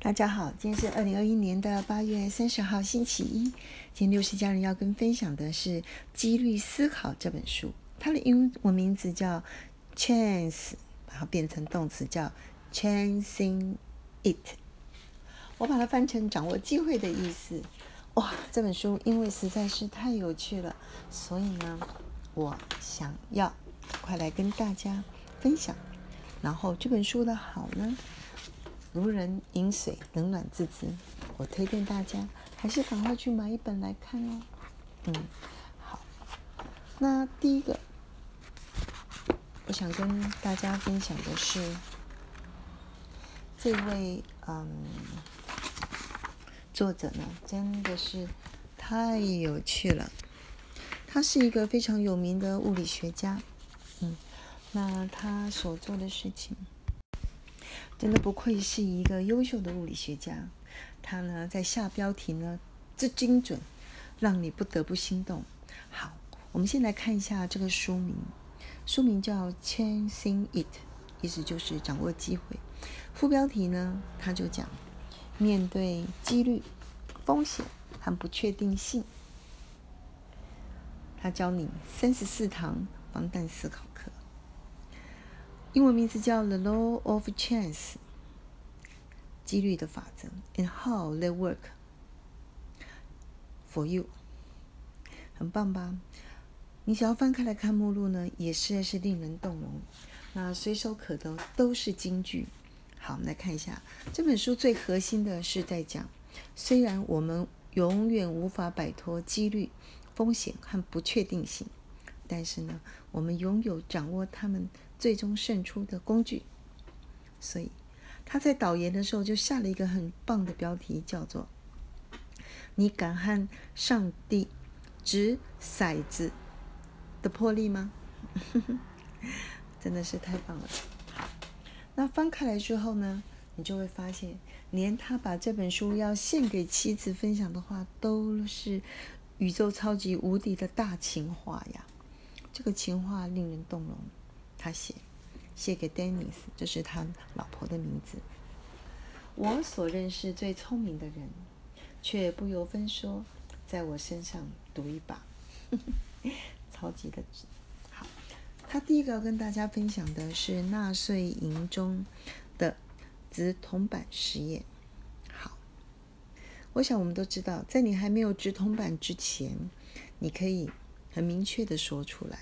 大家好，今天是二零二一年的八月三十号，星期一。今天六十家人要跟分享的是《几率思考》这本书，它的英文名字叫 Chance，把它变成动词叫 Chancing It。我把它翻成掌握机会的意思。哇，这本书因为实在是太有趣了，所以呢，我想要快来跟大家分享。然后这本书的好呢？如人饮水，冷暖自知。我推荐大家还是赶快去买一本来看哦。嗯，好。那第一个，我想跟大家分享的是这位嗯作者呢，真的是太有趣了。他是一个非常有名的物理学家。嗯，那他所做的事情。真的不愧是一个优秀的物理学家，他呢在下标题呢之精准，让你不得不心动。好，我们先来看一下这个书名，书名叫《Chasing It》，意思就是掌握机会。副标题呢，他就讲面对几率、风险和不确定性，他教你三十四堂防弹思考课。英文名字叫《The Law of Chance》，几率的法则，and how they work for you，很棒吧？你想要翻开来看目录呢，也实在是令人动容。那随手可得都是金句。好，我们来看一下这本书最核心的是在讲，虽然我们永远无法摆脱几率、风险和不确定性，但是呢，我们拥有掌握他们。最终胜出的工具，所以他在导言的时候就下了一个很棒的标题，叫做“你敢和上帝掷骰子的魄力吗？” 真的是太棒了。那翻开来之后呢，你就会发现，连他把这本书要献给妻子分享的话，都是宇宙超级无敌的大情话呀！这个情话令人动容。他写，写给 Dennis，这是他老婆的名字。我所认识最聪明的人，却不由分说，在我身上赌一把，超级的好。他第一个要跟大家分享的是纳税营中的直铜板实验。好，我想我们都知道，在你还没有直铜板之前，你可以很明确的说出来。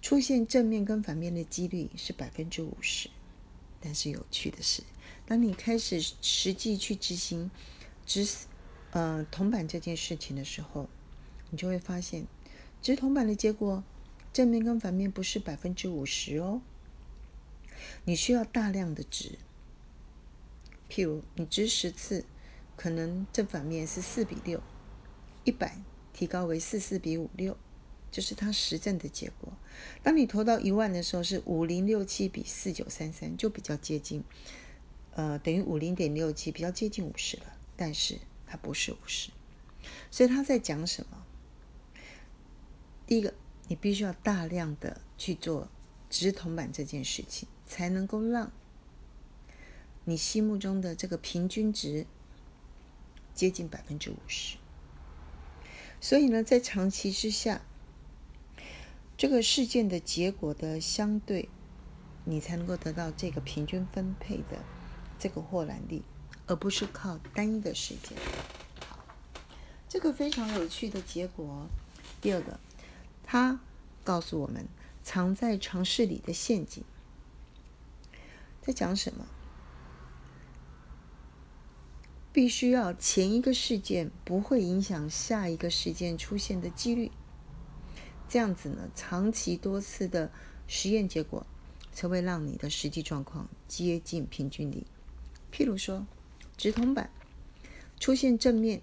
出现正面跟反面的几率是百分之五十，但是有趣的是，当你开始实际去执行执呃铜板这件事情的时候，你就会发现，执铜板的结果正面跟反面不是百分之五十哦，你需要大量的值，譬如你值十次，可能正反面是四比六，一百提高为四四比五六。就是它实证的结果。当你投到一万的时候，是五零六七比四九三三，就比较接近，呃，等于五零点六七，比较接近五十了。但是它不是五十，所以他在讲什么？第一个，你必须要大量的去做直铜板这件事情，才能够让你心目中的这个平均值接近百分之五十。所以呢，在长期之下。这个事件的结果的相对，你才能够得到这个平均分配的这个获蓝力，而不是靠单一的事件。好，这个非常有趣的结果。第二个，他告诉我们藏在城市里的陷阱，在讲什么？必须要前一个事件不会影响下一个事件出现的几率。这样子呢，长期多次的实验结果才会让你的实际状况接近平均值。譬如说，直筒板出现正面，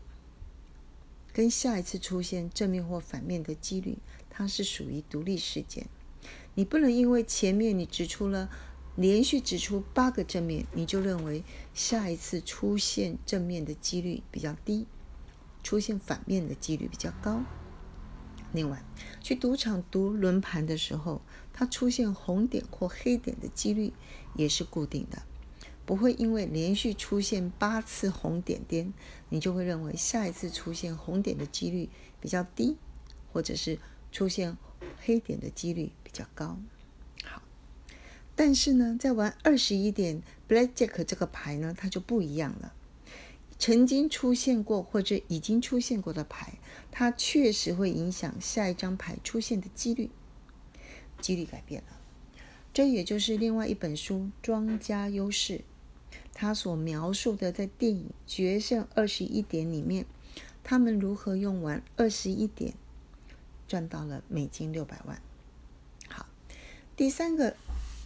跟下一次出现正面或反面的几率，它是属于独立事件。你不能因为前面你指出了连续指出八个正面，你就认为下一次出现正面的几率比较低，出现反面的几率比较高。另外，去赌场赌轮盘的时候，它出现红点或黑点的几率也是固定的。不会因为连续出现八次红点点，你就会认为下一次出现红点的几率比较低，或者是出现黑点的几率比较高。但是呢，在玩二十一点 Blackjack 这个牌呢，它就不一样了。曾经出现过或者已经出现过的牌，它确实会影响下一张牌出现的几率，几率改变了。这也就是另外一本书《庄家优势》。他所描述的，在电影《决胜二十一点》里面，他们如何用完二十一点赚到了美金六百万。好，第三个，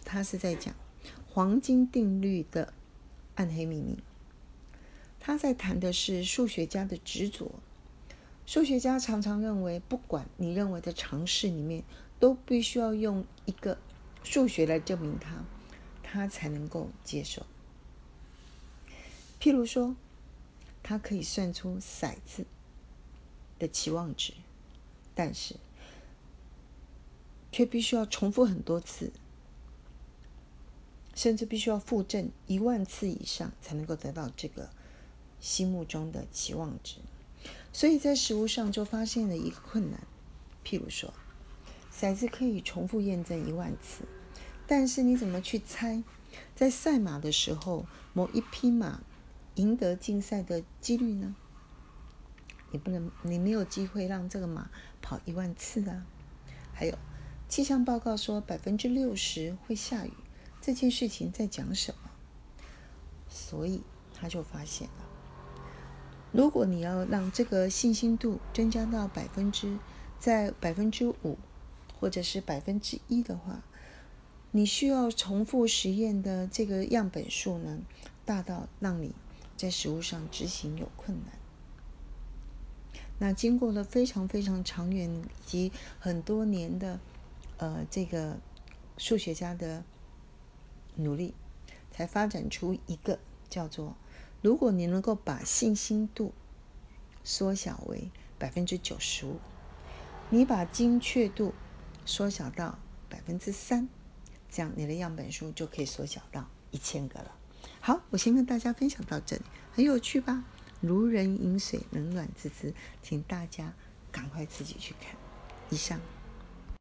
他是在讲黄金定律的暗黑秘密。他在谈的是数学家的执着。数学家常常认为，不管你认为的尝试里面，都必须要用一个数学来证明它，他才能够接受。譬如说，他可以算出骰子的期望值，但是却必须要重复很多次，甚至必须要复证一万次以上，才能够得到这个心目中的期望值。所以在实物上就发现了一个困难。譬如说，骰子可以重复验证一万次，但是你怎么去猜，在赛马的时候，某一匹马？赢得竞赛的几率呢？你不能，你没有机会让这个马跑一万次啊！还有，气象报告说百分之六十会下雨，这件事情在讲什么？所以他就发现了，如果你要让这个信心度增加到百分之在百分之五或者是百分之一的话，你需要重复实验的这个样本数呢，大到让你。在实物上执行有困难。那经过了非常非常长远以及很多年的呃这个数学家的努力，才发展出一个叫做：如果你能够把信心度缩小为百分之九十五，你把精确度缩小到百分之三，这样你的样本数就可以缩小到一千个了。好，我先跟大家分享到这里，很有趣吧？如人饮水，冷暖自知，请大家赶快自己去看。以上。